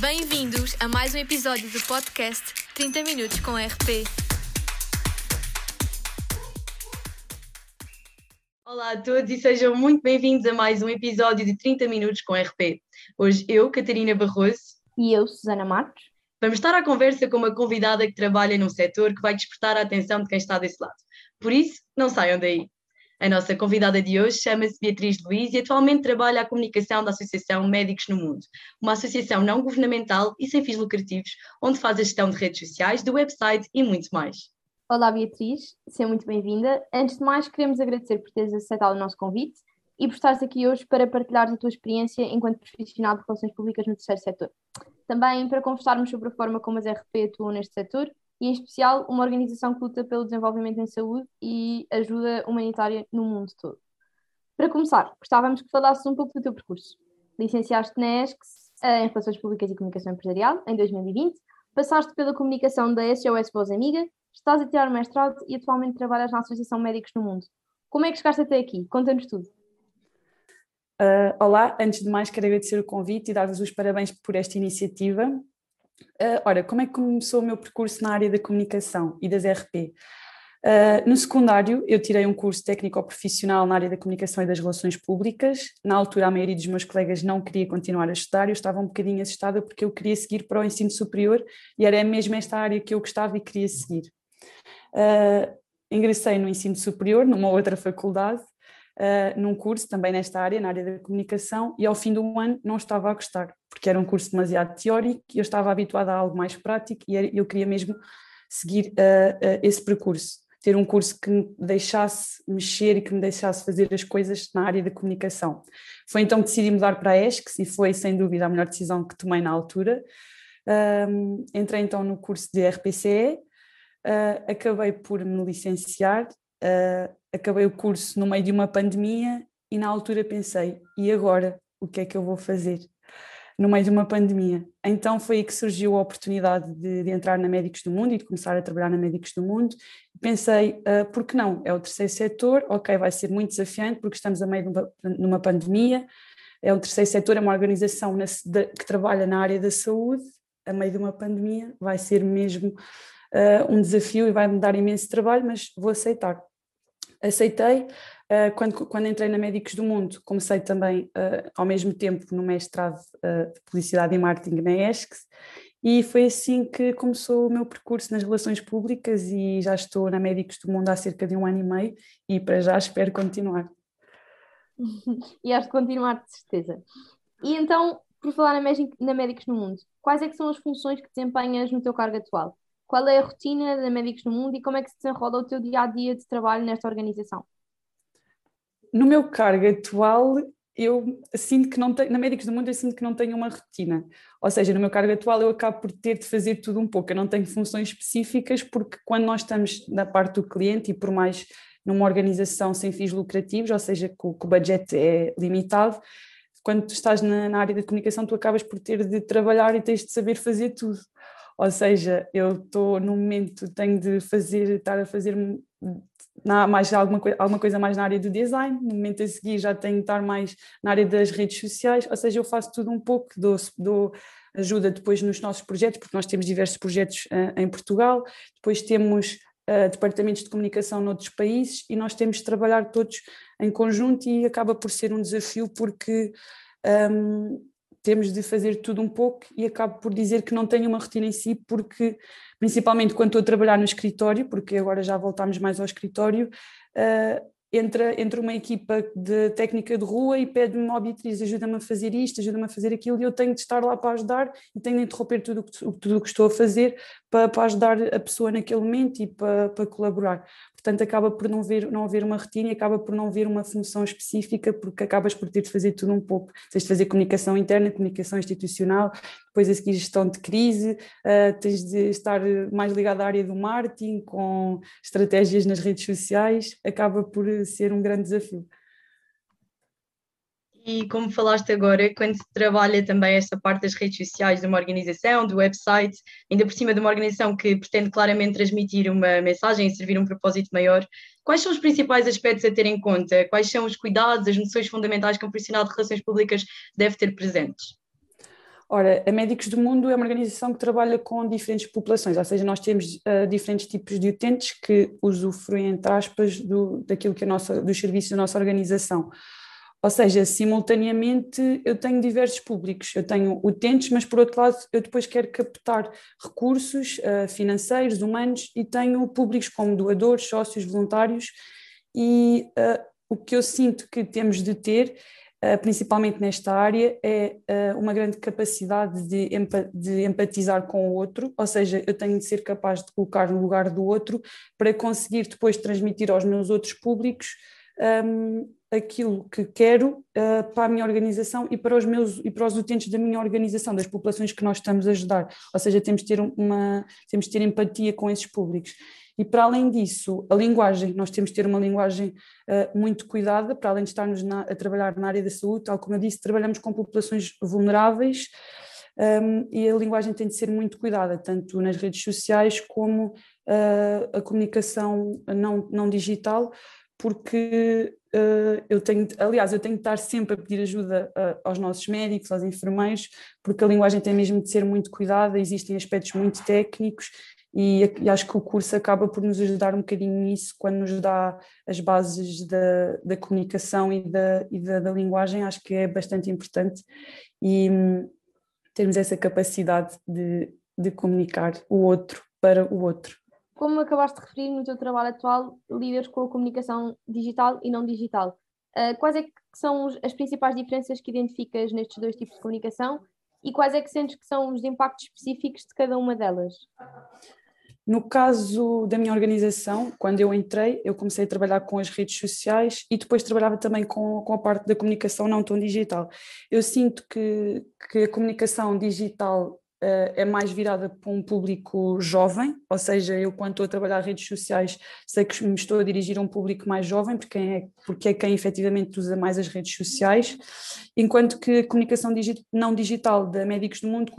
Bem-vindos a mais um episódio do podcast 30 Minutos com RP. Olá a todos e sejam muito bem-vindos a mais um episódio de 30 Minutos com RP. Hoje eu, Catarina Barroso. E eu, Susana Matos. Vamos estar à conversa com uma convidada que trabalha num setor que vai despertar a atenção de quem está desse lado. Por isso, não saiam daí. A nossa convidada de hoje chama-se Beatriz Luiz e atualmente trabalha a comunicação da Associação Médicos no Mundo, uma associação não governamental e sem fins lucrativos, onde faz a gestão de redes sociais, do website e muito mais. Olá Beatriz, seja muito bem-vinda. Antes de mais, queremos agradecer por teres aceitado o nosso convite e por estares aqui hoje para partilhares a tua experiência enquanto profissional de relações públicas no terceiro setor. Também para conversarmos sobre a forma como as RP atuam neste setor e, em especial, uma organização que luta pelo desenvolvimento em saúde e ajuda humanitária no mundo todo. Para começar, gostávamos que falasses um pouco do teu percurso. Licenciaste na ESCS em Relações Públicas e Comunicação Empresarial em 2020, passaste pela comunicação da SOS Voz Amiga, estás a tirar o mestrado e atualmente trabalhas na Associação Médicos no Mundo. Como é que chegaste até aqui? Conta-nos tudo. Uh, olá, antes de mais quero agradecer o convite e dar-vos os parabéns por esta iniciativa. Uh, ora, como é que começou o meu percurso na área da comunicação e das RP? Uh, no secundário, eu tirei um curso técnico-profissional na área da comunicação e das relações públicas. Na altura, a maioria dos meus colegas não queria continuar a estudar, eu estava um bocadinho assustada porque eu queria seguir para o ensino superior e era mesmo esta área que eu gostava e queria seguir. Uh, ingressei no ensino superior, numa outra faculdade, uh, num curso também nesta área, na área da comunicação, e ao fim do ano não estava a gostar, porque era um curso demasiado teórico e eu estava habituada a algo mais prático e eu queria mesmo seguir uh, uh, esse percurso, ter um curso que me deixasse mexer e que me deixasse fazer as coisas na área da comunicação. Foi então que decidi mudar para a ESCS e foi sem dúvida a melhor decisão que tomei na altura. Um, entrei então no curso de RPCE, uh, acabei por me licenciar, uh, acabei o curso no meio de uma pandemia e na altura pensei, e agora o que é que eu vou fazer? No meio de uma pandemia. Então foi aí que surgiu a oportunidade de, de entrar na Médicos do Mundo e de começar a trabalhar na Médicos do Mundo. Pensei, uh, por que não? É o terceiro setor, ok, vai ser muito desafiante porque estamos a meio de uma, numa pandemia, é o terceiro setor, é uma organização na, de, que trabalha na área da saúde, a meio de uma pandemia, vai ser mesmo uh, um desafio e vai me dar imenso trabalho, mas vou aceitar aceitei. Uh, quando, quando entrei na Médicos do Mundo, comecei também, uh, ao mesmo tempo, no mestrado uh, de Publicidade e Marketing na ESCS, e foi assim que começou o meu percurso nas relações públicas e já estou na Médicos do Mundo há cerca de um ano e meio e para já espero continuar. e has de continuar, de certeza. E então, por falar na Médicos no Mundo, quais é que são as funções que desempenhas no teu cargo atual? Qual é a rotina da Médicos no Mundo e como é que se desenrola o teu dia a dia de trabalho nesta organização? No meu cargo atual, eu sinto que não tenho, na Médicos do Mundo eu sinto que não tenho uma rotina, ou seja, no meu cargo atual eu acabo por ter de fazer tudo um pouco, eu não tenho funções específicas porque quando nós estamos na parte do cliente e por mais numa organização sem fins lucrativos, ou seja, que o, que o budget é limitado, quando tu estás na, na, área da comunicação tu acabas por ter de trabalhar e tens de saber fazer tudo. Ou seja, eu estou no momento, tenho de fazer, estar a fazer na, mais alguma, alguma coisa mais na área do design, no momento a seguir já tenho de estar mais na área das redes sociais, ou seja, eu faço tudo um pouco, dou, dou ajuda depois nos nossos projetos, porque nós temos diversos projetos uh, em Portugal, depois temos uh, departamentos de comunicação noutros países e nós temos de trabalhar todos em conjunto e acaba por ser um desafio porque um, temos de fazer tudo um pouco e acabo por dizer que não tenho uma rotina em si, porque, principalmente quando estou a trabalhar no escritório, porque agora já voltámos mais ao escritório, uh, entra, entra uma equipa de técnica de rua e pede-me, ó Beatriz, ajuda-me a fazer isto, ajuda-me a fazer aquilo, e eu tenho de estar lá para ajudar e tenho de interromper tudo o tudo que estou a fazer para, para ajudar a pessoa naquele momento e para, para colaborar portanto acaba por não, ver, não haver uma rotina acaba por não haver uma função específica, porque acabas por ter de fazer tudo um pouco. Tens de fazer comunicação interna, comunicação institucional, depois a seguir gestão de crise, uh, tens de estar mais ligado à área do marketing, com estratégias nas redes sociais, acaba por ser um grande desafio. E como falaste agora, quando se trabalha também esta parte das redes sociais de uma organização, do website, ainda por cima de uma organização que pretende claramente transmitir uma mensagem e servir um propósito maior, quais são os principais aspectos a ter em conta? Quais são os cuidados, as noções fundamentais que um profissional de relações públicas deve ter presentes? Ora, a Médicos do Mundo é uma organização que trabalha com diferentes populações, ou seja, nós temos uh, diferentes tipos de utentes que usufruem, entre aspas, do, daquilo que a nossa, dos serviços da nossa organização. Ou seja, simultaneamente eu tenho diversos públicos, eu tenho utentes, mas por outro lado eu depois quero captar recursos uh, financeiros, humanos e tenho públicos como doadores, sócios, voluntários. E uh, o que eu sinto que temos de ter, uh, principalmente nesta área, é uma grande capacidade de, de empatizar com o outro, ou seja, eu tenho de ser capaz de colocar no lugar do outro para conseguir depois transmitir aos meus outros públicos um, aquilo que quero uh, para a minha organização e para os meus e para os utentes da minha organização, das populações que nós estamos a ajudar. Ou seja, temos de ter uma temos de ter empatia com esses públicos. E para além disso, a linguagem, nós temos de ter uma linguagem uh, muito cuidada, para além de estarmos na, a trabalhar na área da saúde, tal como eu disse, trabalhamos com populações vulneráveis um, e a linguagem tem de ser muito cuidada, tanto nas redes sociais como uh, a comunicação não, não digital, porque uh, eu tenho, aliás, eu tenho de estar sempre a pedir ajuda uh, aos nossos médicos, aos enfermeiros, porque a linguagem tem mesmo de ser muito cuidada, existem aspectos muito técnicos e, e, acho que o curso acaba por nos ajudar um bocadinho nisso, quando nos dá as bases da, da comunicação e, da, e da, da, linguagem, acho que é bastante importante e um, termos essa capacidade de, de comunicar o outro para o outro como acabaste de referir no teu trabalho atual, lidas com a comunicação digital e não digital. Uh, quais é que são as principais diferenças que identificas nestes dois tipos de comunicação e quais é que sentes que são os impactos específicos de cada uma delas? No caso da minha organização, quando eu entrei, eu comecei a trabalhar com as redes sociais e depois trabalhava também com, com a parte da comunicação não tão digital. Eu sinto que, que a comunicação digital é mais virada para um público jovem, ou seja, eu quando estou a trabalhar redes sociais sei que me estou a dirigir a um público mais jovem, porque é, porque é quem efetivamente usa mais as redes sociais, enquanto que a comunicação não digital da Médicos do Mundo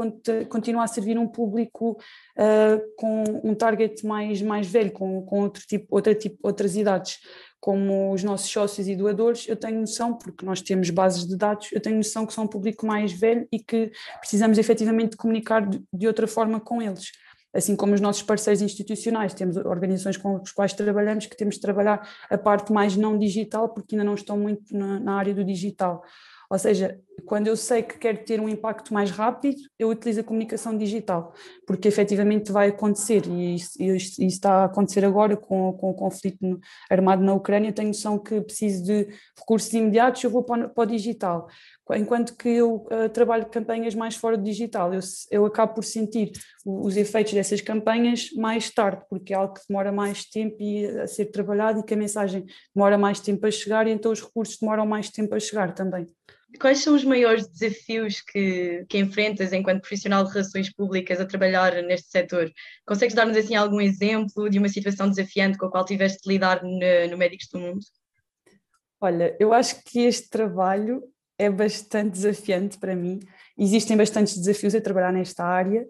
continua a servir um público uh, com um target mais, mais velho, com, com outro tipo, outra tipo, outras idades como os nossos sócios e doadores, eu tenho noção, porque nós temos bases de dados, eu tenho noção que são um público mais velho e que precisamos efetivamente comunicar de, de outra forma com eles. Assim como os nossos parceiros institucionais, temos organizações com as quais trabalhamos que temos de trabalhar a parte mais não digital, porque ainda não estão muito na, na área do digital. Ou seja, quando eu sei que quero ter um impacto mais rápido, eu utilizo a comunicação digital, porque efetivamente vai acontecer, e isso, está a acontecer agora com, com o conflito armado na Ucrânia. Tenho noção que preciso de recursos imediatos, eu vou para, para o digital. Enquanto que eu uh, trabalho campanhas mais fora do digital, eu, eu acabo por sentir os efeitos dessas campanhas mais tarde, porque é algo que demora mais tempo a ser trabalhado e que a mensagem demora mais tempo a chegar, e então os recursos demoram mais tempo a chegar também. Quais são os maiores desafios que, que enfrentas enquanto profissional de relações públicas a trabalhar neste setor? Consegues dar-nos assim algum exemplo de uma situação desafiante com a qual tiveste de lidar no, no Médicos do Mundo? Olha, eu acho que este trabalho é bastante desafiante para mim. Existem bastantes desafios a trabalhar nesta área,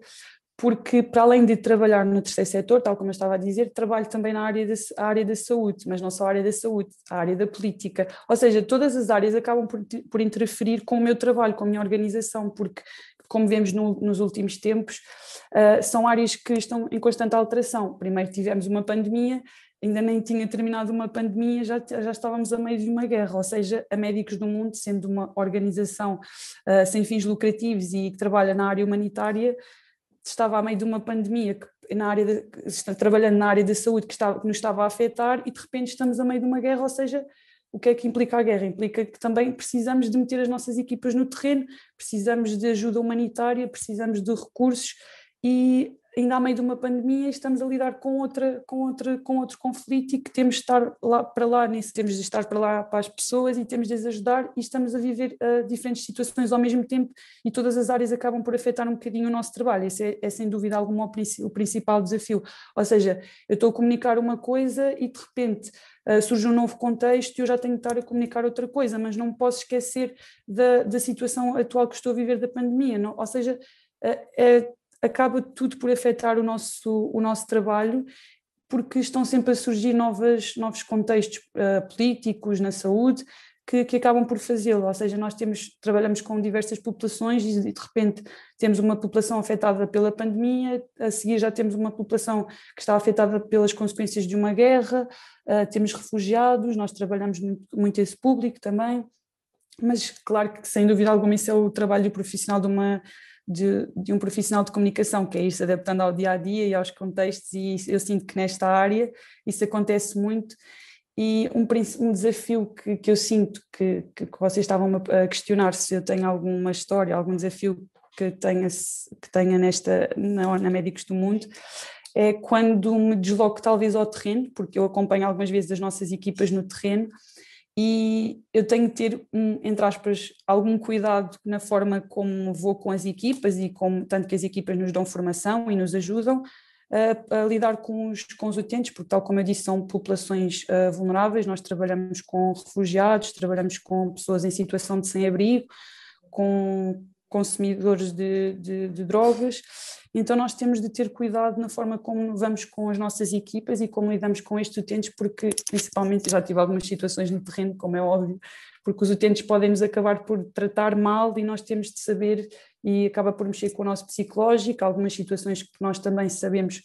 porque para além de trabalhar no terceiro setor, tal como eu estava a dizer, trabalho também na área da, área da saúde, mas não só a área da saúde, a área da política, ou seja, todas as áreas acabam por, por interferir com o meu trabalho, com a minha organização, porque como vemos no, nos últimos tempos, uh, são áreas que estão em constante alteração. Primeiro tivemos uma pandemia, ainda nem tinha terminado uma pandemia, já, já estávamos a meio de uma guerra, ou seja, a Médicos do Mundo, sendo uma organização uh, sem fins lucrativos e que trabalha na área humanitária, estava a meio de uma pandemia que, na área de, trabalhando na área da saúde que, estava, que nos estava a afetar e de repente estamos a meio de uma guerra, ou seja, o que é que implica a guerra? Implica que também precisamos de meter as nossas equipas no terreno, precisamos de ajuda humanitária, precisamos de recursos e ainda a meio de uma pandemia estamos a lidar com outra com outra com outro conflito e que temos de estar lá para lá nisso temos de estar para lá para as pessoas e temos de as ajudar e estamos a viver uh, diferentes situações ao mesmo tempo e todas as áreas acabam por afetar um bocadinho o nosso trabalho esse é, é sem dúvida alguma o, principal desafio ou seja eu estou a comunicar uma coisa e de repente Uh, surge um novo contexto e eu já tenho de estar a comunicar outra coisa, mas não posso esquecer da, da situação atual que estou a viver da pandemia, não? ou seja, uh, é, acaba tudo por afetar o nosso, o nosso trabalho, porque estão sempre a surgir novas, novos contextos uh, políticos na saúde que, que acabam por fazê-lo, ou seja, nós temos, trabalhamos com diversas populações e de repente temos uma população afetada pela pandemia, a seguir já temos uma população que está afetada pelas consequências de uma guerra, uh, temos refugiados, nós trabalhamos muito, muito esse público também, mas claro que sem dúvida alguma isso é o trabalho profissional de uma de, de, um profissional de comunicação, que é ir se adaptando ao dia a dia e aos contextos, e eu sinto que nesta área isso acontece muito. E um, um desafio que, que eu sinto que, que, vocês estavam a questionar se eu tenho alguma história, algum desafio que tenha, que tenha nesta, na, na Médicos do Mundo, é quando me desloco talvez ao terreno, porque eu acompanho algumas vezes as nossas equipas no terreno, e eu tenho que ter, entre aspas, algum cuidado na forma como vou com as equipas e como tanto que as equipas nos dão formação e nos ajudam a, a lidar com os, com os utentes, porque tal como eu disse, são populações uh, vulneráveis, nós trabalhamos com refugiados, trabalhamos com pessoas em situação de sem-abrigo, com consumidores de, de, de drogas, então nós temos de ter cuidado na forma como vamos com as nossas equipas e como lidamos com estes utentes, porque principalmente já tive algumas situações no terreno, como é óbvio, porque os utentes podem nos acabar por tratar mal e nós temos de saber e acaba por mexer com o nosso psicológico, algumas situações que nós também sabemos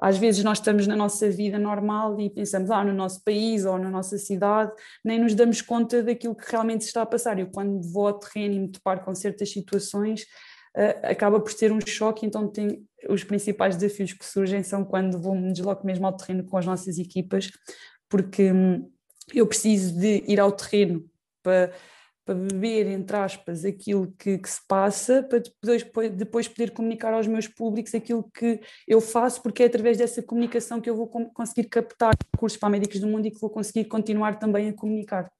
às vezes nós estamos na nossa vida normal e pensamos, ah, no nosso país ou na nossa cidade, nem nos damos conta daquilo que realmente se está a passar. Eu, quando vou ao terreno e me deparo com certas situações, uh, acaba por ser um choque, então tem, os principais desafios que surgem são quando vou me desloco mesmo ao terreno com as nossas equipas, porque hum, eu preciso de ir ao terreno para para beber, entre aspas, aquilo que, que, se passa, para depois, depois poder comunicar aos meus públicos aquilo que eu faço, porque é através dessa comunicação que eu vou conseguir captar recursos para médicos do mundo e que vou conseguir continuar também a comunicar.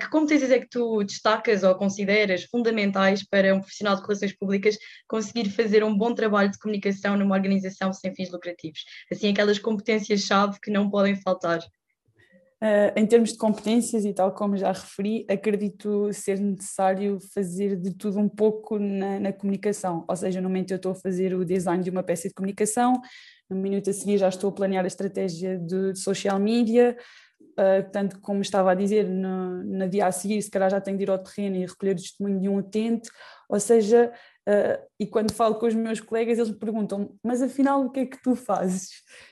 Que competências é que tu destacas ou consideras fundamentais para um profissional de relações públicas conseguir fazer um bom trabalho de comunicação numa organização sem fins lucrativos? Assim, aquelas competências-chave que não podem faltar. Uh, em termos de competências e tal como já referi, acredito ser necessário fazer de tudo um pouco na, na, comunicação, ou seja, no momento eu estou a fazer o design de uma peça de comunicação, no minuto a seguir já estou a planear a estratégia de, de social media, uh, tanto como estava a dizer, no, no dia a seguir se calhar já tenho de ir ao terreno e recolher o testemunho de um utente, ou seja, uh, e quando falo com os meus colegas eles me perguntam, mas afinal o que é que tu fazes?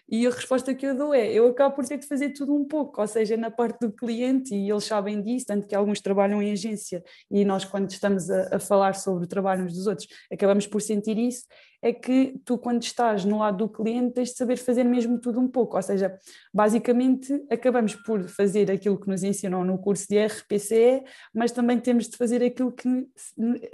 E a resposta que eu dou é: eu acabo por ter de fazer tudo um pouco, ou seja, na parte do cliente, e eles sabem disso, tanto que alguns trabalham em agência, e nós, quando estamos a, a falar sobre o trabalho uns dos outros, acabamos por sentir isso. É que tu, quando estás no lado do cliente, tens de saber fazer mesmo tudo um pouco, ou seja, basicamente acabamos por fazer aquilo que nos ensinam no curso de RPCE, mas também temos de fazer aquilo que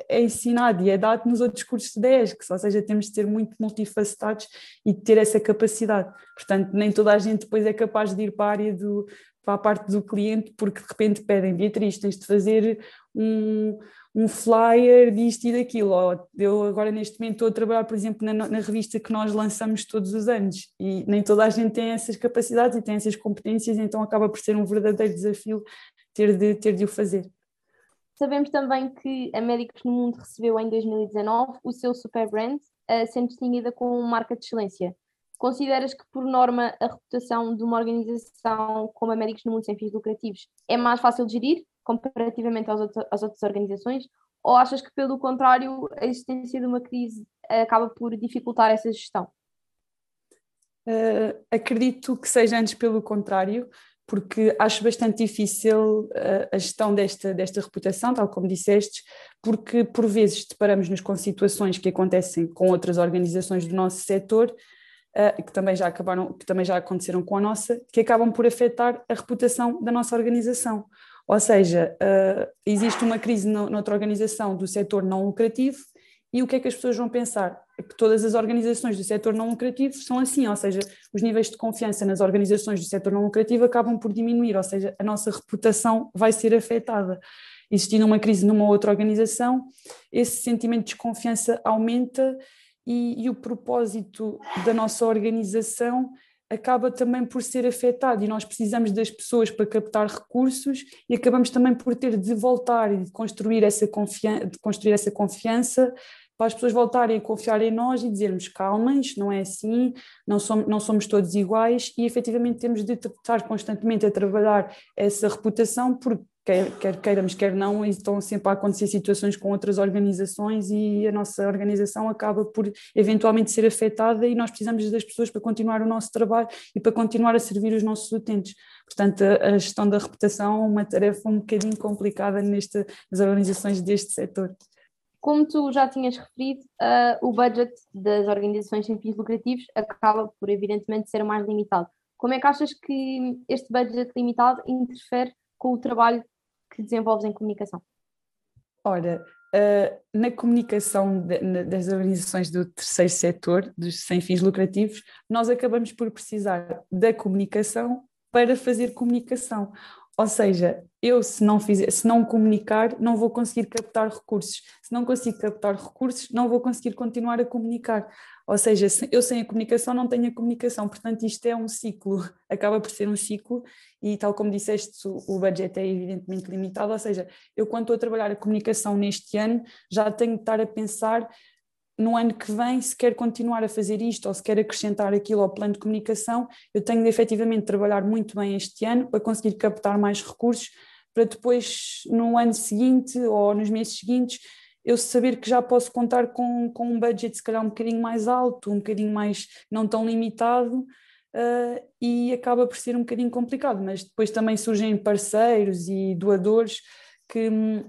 é ensinado e é dado nos outros cursos de ESC, ou seja, temos de ser muito multifacetados e ter essa capacidade. Portanto, nem toda a gente depois é capaz de ir para a área do, para a parte do cliente, porque de repente pedem, Beatriz, tens de fazer um, um flyer disto e daquilo. Eu agora neste momento estou a trabalhar, por exemplo, na, na, revista que nós lançamos todos os anos e nem toda a gente tem essas capacidades e tem essas competências, então acaba por ser um verdadeiro desafio ter de, ter de o fazer. Sabemos também que a Médicos no Mundo recebeu em 2019 o seu Super Brand, uh, sendo distinguida como marca de excelência. Consideras que, por norma, a reputação de uma organização como a Médicos no Mundo Sem Fins Lucrativos é mais fácil de gerir comparativamente às, às outras organizações? Ou achas que, pelo contrário, a existência de uma crise acaba por dificultar essa gestão? Uh, acredito que seja antes pelo contrário, porque acho bastante difícil uh, a gestão desta, desta reputação, tal como disseste, porque por vezes deparamos-nos com situações que acontecem com outras organizações do nosso setor uh, que também já acabaram, que também já aconteceram com a nossa, que acabam por afetar a reputação da nossa organização. Ou seja, uh, existe uma crise no, noutra organização do setor não lucrativo e o que é que as pessoas vão pensar? É que todas as organizações do setor não lucrativo são assim, ou seja, os níveis de confiança nas organizações do setor não lucrativo acabam por diminuir, ou seja, a nossa reputação vai ser afetada. Existindo uma crise numa outra organização, esse sentimento de desconfiança aumenta e, e o propósito da nossa organização acaba também por ser afetado. E nós precisamos das pessoas para captar recursos e acabamos também por ter de voltar e de construir essa, confiança, de construir essa confiança para as pessoas voltarem a confiar em nós e dizermos calma, isto não é assim, não somos, não somos todos iguais. E efetivamente temos de estar constantemente a trabalhar essa reputação porque quer, queiramos, quer não, estão sempre a acontecer situações com outras organizações e a nossa organização acaba por eventualmente ser afetada e nós precisamos das pessoas para continuar o nosso trabalho e para continuar a servir os nossos utentes. Portanto, a gestão da reputação é uma tarefa um bocadinho complicada neste, nas organizações deste setor. Como tu já tinhas referido, uh, o budget das organizações sem fins lucrativos acaba por, evidentemente, ser mais limitado. Como é que achas que este budget limitado interfere com o trabalho que desenvolves em comunicação? Ora, uh, na comunicação de, na, das organizações do terceiro setor, dos sem fins lucrativos, nós acabamos por precisar da comunicação para fazer comunicação. Ou seja, eu se não fizer, se não comunicar, não vou conseguir captar recursos. Se não consigo captar recursos, não vou conseguir continuar a comunicar. Ou seja, eu sem a comunicação não tenho a comunicação. Portanto, isto é um ciclo, acaba por ser um ciclo e tal como disseste, o budget é evidentemente limitado. Ou seja, eu quando estou a trabalhar a comunicação neste ano, já tenho de estar a pensar no ano que vem, se quer continuar a fazer isto ou se quer acrescentar aquilo ao plano de comunicação, eu tenho de efetivamente trabalhar muito bem este ano para conseguir captar mais recursos, para depois, no ano seguinte ou nos meses seguintes, eu saber que já posso contar com, com um budget se calhar um bocadinho mais alto, um bocadinho mais não tão limitado, uh, e acaba por ser um bocadinho complicado, mas depois também surgem parceiros e doadores que hum,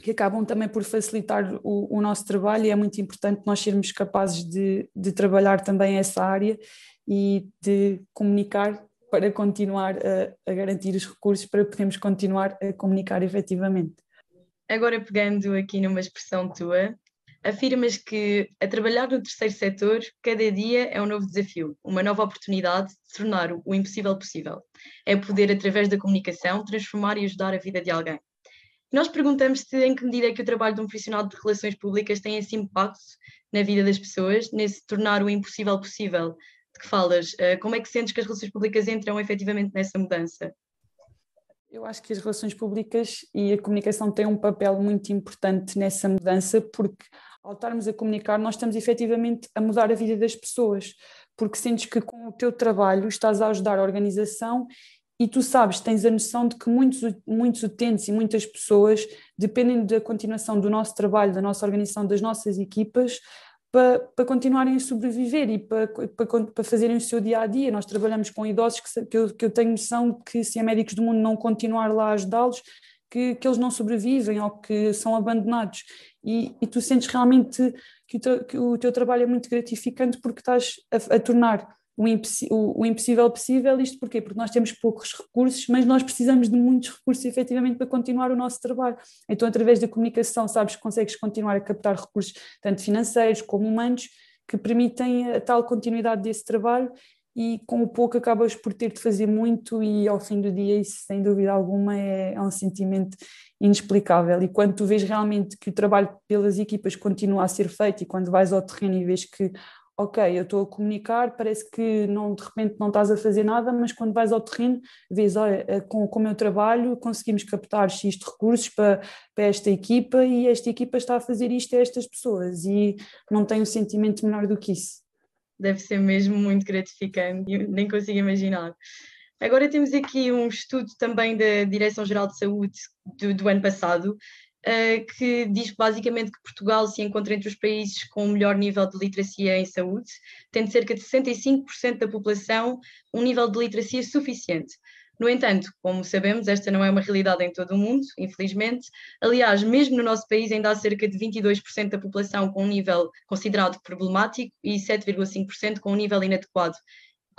que acabam também por facilitar o, o, nosso trabalho e é muito importante nós sermos capazes de, de trabalhar também essa área e de comunicar para continuar a, a, garantir os recursos para podermos continuar a comunicar efetivamente. Agora pegando aqui numa expressão tua, afirmas que a trabalhar no terceiro setor cada dia é um novo desafio, uma nova oportunidade de tornar o impossível possível. É poder, através da comunicação, transformar e ajudar a vida de alguém. Nós perguntamos-te em que medida é que o trabalho de um profissional de relações públicas tem esse impacto na vida das pessoas, nesse tornar o impossível possível de que falas. Uh, como é que sentes que as relações públicas entram efetivamente nessa mudança? Eu acho que as relações públicas e a comunicação têm um papel muito importante nessa mudança, porque ao estarmos a comunicar, nós estamos efetivamente a mudar a vida das pessoas, porque sentes que com o teu trabalho estás a ajudar a organização e tu sabes, tens a noção de que muitos, muitos utentes e muitas pessoas dependem da continuação do nosso trabalho, da nossa organização, das nossas equipas, para, para continuarem a sobreviver e para, para, para fazerem o seu dia a dia. Nós trabalhamos com idosos que, que, eu, que eu tenho noção que, se a Médicos do Mundo não continuar lá a ajudá-los, que, que eles não sobrevivem ou que são abandonados. E, e tu sentes realmente que o, que o teu trabalho é muito gratificante porque estás a, a tornar o, o, impossível possível, isto porquê? Porque nós temos poucos recursos, mas nós precisamos de muitos recursos efetivamente para continuar o nosso trabalho. Então, através da comunicação, sabes que consegues continuar a captar recursos, tanto financeiros como humanos, que permitem a tal continuidade desse trabalho e com o pouco acabas por ter de fazer muito e ao fim do dia isso sem dúvida alguma é, é um sentimento inexplicável e quando tu vês realmente que o trabalho pelas equipas continua a ser feito e quando vais ao terreno e vês que ok, eu estou a comunicar, parece que não, de repente não estás a fazer nada, mas quando vais ao terreno, vês, olha, eh, com, com o meu trabalho conseguimos captar X de recursos para, para esta equipa e esta equipa está a fazer isto a estas pessoas e não tem um sentimento menor do que isso. Deve ser mesmo muito gratificante, nem consigo imaginar. Agora temos aqui um estudo também da Direção-Geral de Saúde do, do ano passado, que diz basicamente que Portugal se encontra entre os países com o melhor nível de literacia em saúde, tendo cerca de 65% da população um nível de literacia suficiente. No entanto, como sabemos, esta não é uma realidade em todo o mundo, infelizmente. Aliás, mesmo no nosso país, ainda há cerca de 22% da população com um nível considerado problemático e 7,5% com um nível inadequado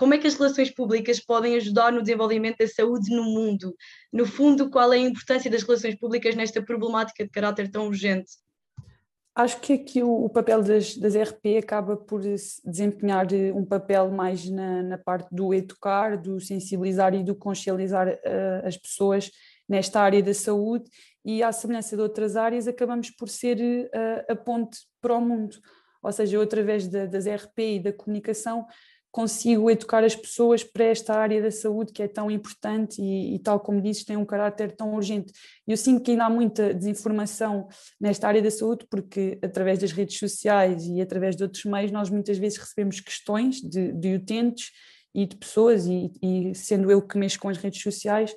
como é que as relações públicas podem ajudar no desenvolvimento da saúde no mundo? No fundo, qual é a importância das relações públicas nesta problemática de caráter tão urgente? Acho que aqui o, o papel das, das, RP acaba por desempenhar eh, um papel mais na, na parte do educar, do sensibilizar e do consciencializar uh, as pessoas nesta área da saúde e, à semelhança de outras áreas, acabamos por ser uh, a ponte para o mundo. Ou seja, eu, através da, das RP e da comunicação, consigo educar as pessoas para esta área da saúde que é tão importante e, e, tal como dizes, tem um caráter tão urgente. Eu sinto que ainda há muita desinformação nesta área da saúde, porque através das redes sociais e através de outros meios, nós muitas vezes recebemos questões de, de utentes e de pessoas, e, e sendo eu que mexo com as redes sociais,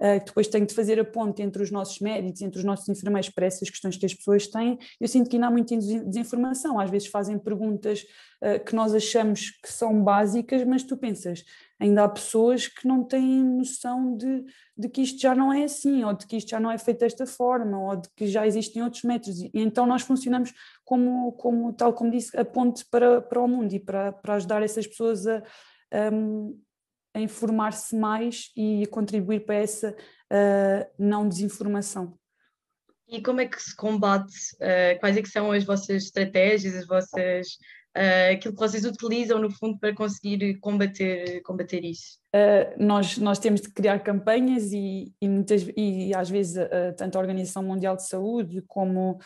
uh, depois tenho de fazer a ponte entre os nossos médicos, entre os nossos enfermeiros para essas questões que as pessoas têm, eu sinto que ainda há muita desinformação, às vezes fazem perguntas uh, que nós achamos que são básicas, mas tu pensas, ainda há pessoas que não têm noção de, de que isto já não é assim, ou de que isto já não é feito desta forma, ou de que já existem outros métodos, e então nós funcionamos como, como tal como disse, a ponte para, para o mundo e para, para ajudar essas pessoas a, um, a informar-se mais e a contribuir para essa uh, não desinformação. E como é que se combate? Uh, quais é que são as vossas estratégias, as vossas uh, aquilo que vocês utilizam no fundo para conseguir combater, combater isso? Uh, nós, nós temos de criar campanhas e, e, muitas, e às vezes uh, tanto a Organização Mundial de Saúde como,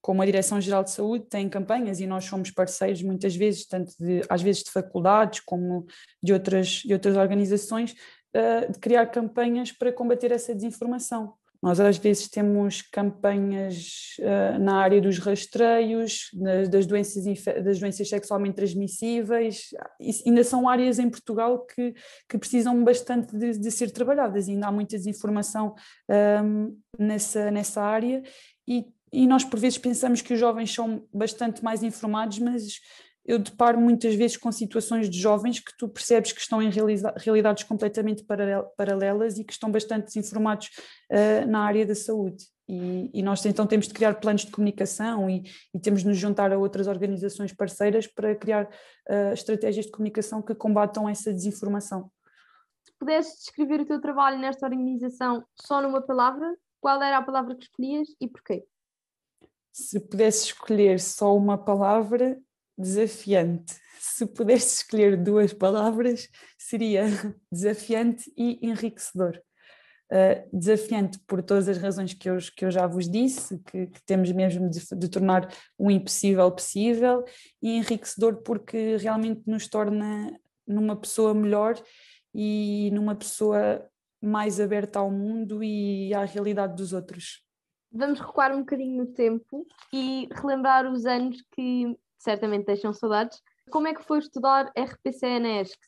como a Direção-Geral de Saúde têm campanhas e nós somos parceiros muitas vezes, tanto de, às vezes de faculdades como de outras, de outras organizações, uh, de criar campanhas para combater essa desinformação. Nós às vezes temos campanhas uh, na área dos rastreios, das, doenças, das doenças sexualmente transmissíveis, e ainda são áreas em Portugal que, que precisam bastante de, de ser trabalhadas, ainda há muita desinformação um, ehm, nessa, nessa área. E e nós por vezes pensamos que os jovens são bastante mais informados, mas eu deparo muitas vezes com situações de jovens que tu percebes que estão em realidades completamente paralelas e que estão bastante desinformados uh, na área da saúde. E, e, nós então temos de criar planos de comunicação e, e, temos de nos juntar a outras organizações parceiras para criar uh, estratégias de comunicação que combatam essa desinformação. Se pudesses descrever o teu trabalho nesta organização só numa palavra, qual era a palavra que escolhias e porquê? Se pudesse escolher só uma palavra, desafiante. Se pudesse escolher duas palavras, seria desafiante e enriquecedor. Uh, desafiante por todas as razões que eu, que eu já vos disse, que, que temos mesmo de, de, tornar o impossível possível, e enriquecedor porque realmente nos torna numa pessoa melhor e numa pessoa mais aberta ao mundo e à realidade dos outros vamos recuar um bocadinho no tempo e relembrar os anos que certamente deixam saudades. Como é que foi estudar RPC na ESC?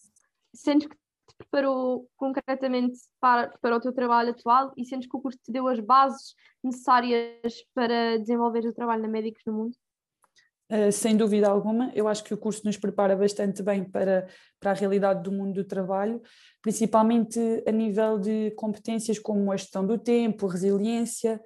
Sentes que te preparou concretamente para, para o teu trabalho atual e sentes que o curso te deu as bases necessárias para desenvolver o trabalho na Médicos no Mundo? Uh, sem dúvida alguma, eu acho que o curso nos prepara bastante bem para, para a realidade do mundo do trabalho, principalmente a nível de competências como a gestão do tempo, resiliência,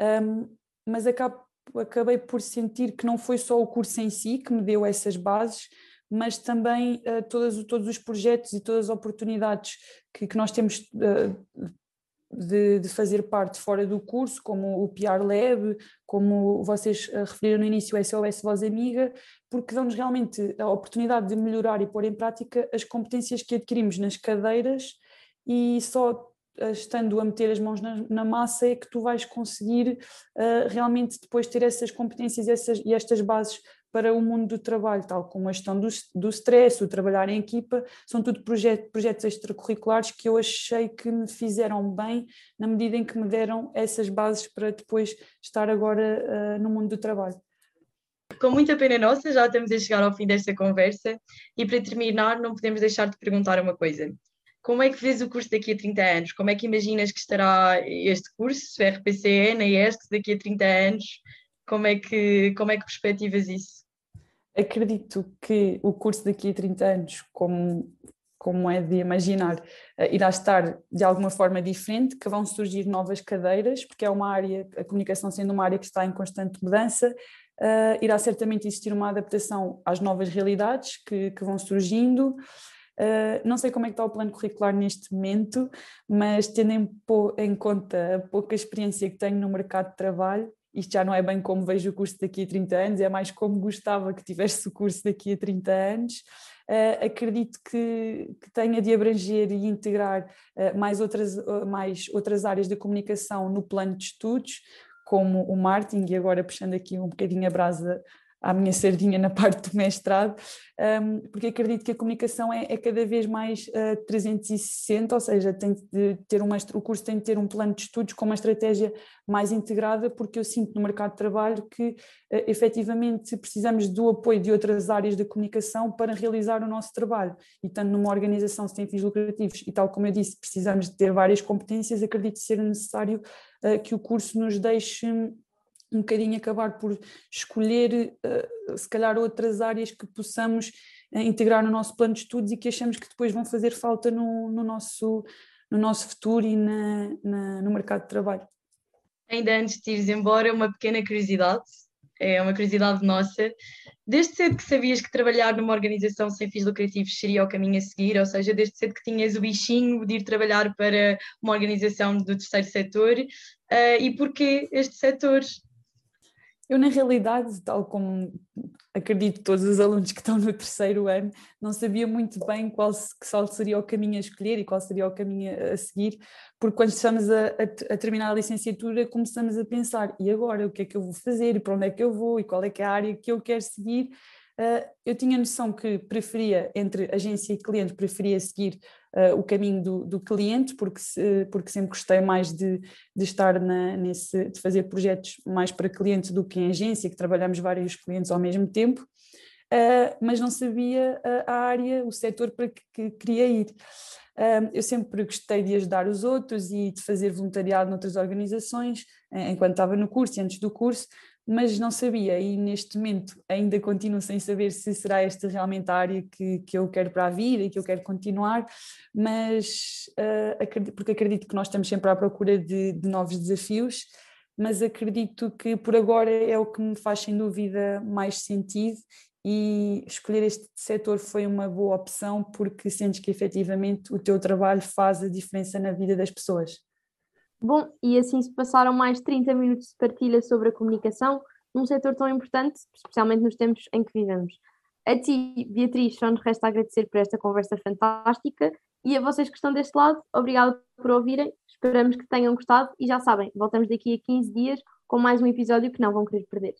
um, mas acabo, acabei por sentir que não foi só o curso em si que me deu essas bases, mas também uh, todos os projetos e todas as oportunidades que, que nós temos uh, de, de, fazer parte fora do curso, como o PR Lab, como vocês uh, referiram no início, o SOS Voz Amiga, porque dão-nos realmente a oportunidade de melhorar e pôr em prática as competências que adquirimos nas cadeiras e só estando a meter as mãos na, na massa é que tu vais conseguir uh, realmente depois ter essas competências essas, e estas bases para o mundo do trabalho, tal como a gestão do, do stress, o trabalhar em equipa, são tudo projeto, projetos extracurriculares que eu achei que me fizeram bem na medida em que me deram essas bases para depois estar agora uh, no mundo do trabalho. Com muita pena nossa, já estamos a chegar ao fim desta conversa e para terminar não podemos deixar de perguntar uma coisa. Como é que vês o curso daqui a 30 anos? Como é que imaginas que estará este curso, RPCE, na ESC, daqui a 30 anos? Como é que, como é que perspectivas isso? Acredito que o curso daqui a 30 anos, como, como é de imaginar, eh, irá estar de alguma forma diferente, que vão surgir novas cadeiras, porque é uma área, a comunicação sendo uma área que está em constante mudança, uh, irá certamente existir uma adaptação às novas realidades que, que vão surgindo. Uh, não sei como é que está o plano curricular neste momento, mas tendo em, em, conta a pouca experiência que tenho no mercado de trabalho, isto já não é bem como vejo o curso daqui a 30 anos, é mais como gostava que tivesse o curso daqui a 30 anos. Uh, acredito que, que, tenha de abranger e integrar uh, mais, outras, mais outras áreas da comunicação no plano de estudos, como o marketing, e agora puxando aqui um bocadinho a brasa à minha sardinha na parte do mestrado, um, porque acredito que a comunicação é, é cada vez mais uh, 360, ou seja, tem de ter uma, o curso tem de ter um plano de estudos com uma estratégia mais integrada, porque eu sinto no mercado de trabalho que uh, efetivamente precisamos do apoio de outras áreas da comunicação para realizar o nosso trabalho. E tanto numa organização sem fins lucrativos, e tal como eu disse, precisamos de ter várias competências, acredito ser necessário uh, que o curso nos deixe um bocadinho acabar por escolher, uh, se calhar, outras áreas que possamos uh, integrar no nosso plano de estudos e que achamos que depois vão fazer falta no, no nosso, no nosso futuro e na, na, no mercado de trabalho. Ainda antes de ires embora, uma pequena curiosidade, é uma curiosidade nossa. Desde cedo que sabias que trabalhar numa organização sem fins lucrativos seria o caminho a seguir, ou seja, desde cedo que tinhas o bichinho de ir trabalhar para uma organização do terceiro setor, uh, e porquê este setor? Eu, na realidade, tal como acredito todos os alunos que estão no terceiro ano, não sabia muito bem qual, qual seria o caminho a escolher e qual seria o caminho a seguir, porque quando estamos a, a, a, terminar a licenciatura começamos a pensar, e agora, o que é que eu vou fazer, e para onde é que eu vou, e qual é que é a área que eu quero seguir, eu tinha noção que preferia, entre agência e cliente, preferia seguir uh, o caminho do, do cliente, porque, porque sempre gostei mais de, de estar na, nesse, de fazer projetos mais para clientes do que em agência, que trabalhamos vários clientes ao mesmo tempo, uh, mas não sabia a área, o setor para que, que queria ir. eu sempre gostei de ajudar os outros e de fazer voluntariado noutras organizações, enquanto estava no curso e antes do curso, mas não sabia e neste momento ainda continuo sem saber se será esta realmente a área que, que eu quero para a vida e que eu quero continuar, mas uh, acredito, porque acredito que nós estamos sempre à procura de, de, novos desafios, mas acredito que por agora é o que me faz sem dúvida mais sentido e escolher este setor foi uma boa opção porque sentes que efetivamente o teu trabalho faz a diferença na vida das pessoas. Bom, e assim se passaram mais 30 minutos de partilha sobre a comunicação num setor tão importante, especialmente nos tempos em que vivemos. A ti, Beatriz, só nos resta agradecer por esta conversa fantástica e a vocês que estão deste lado, obrigado por ouvirem, esperamos que tenham gostado e já sabem, voltamos daqui a 15 dias com mais um episódio que não vão querer perder.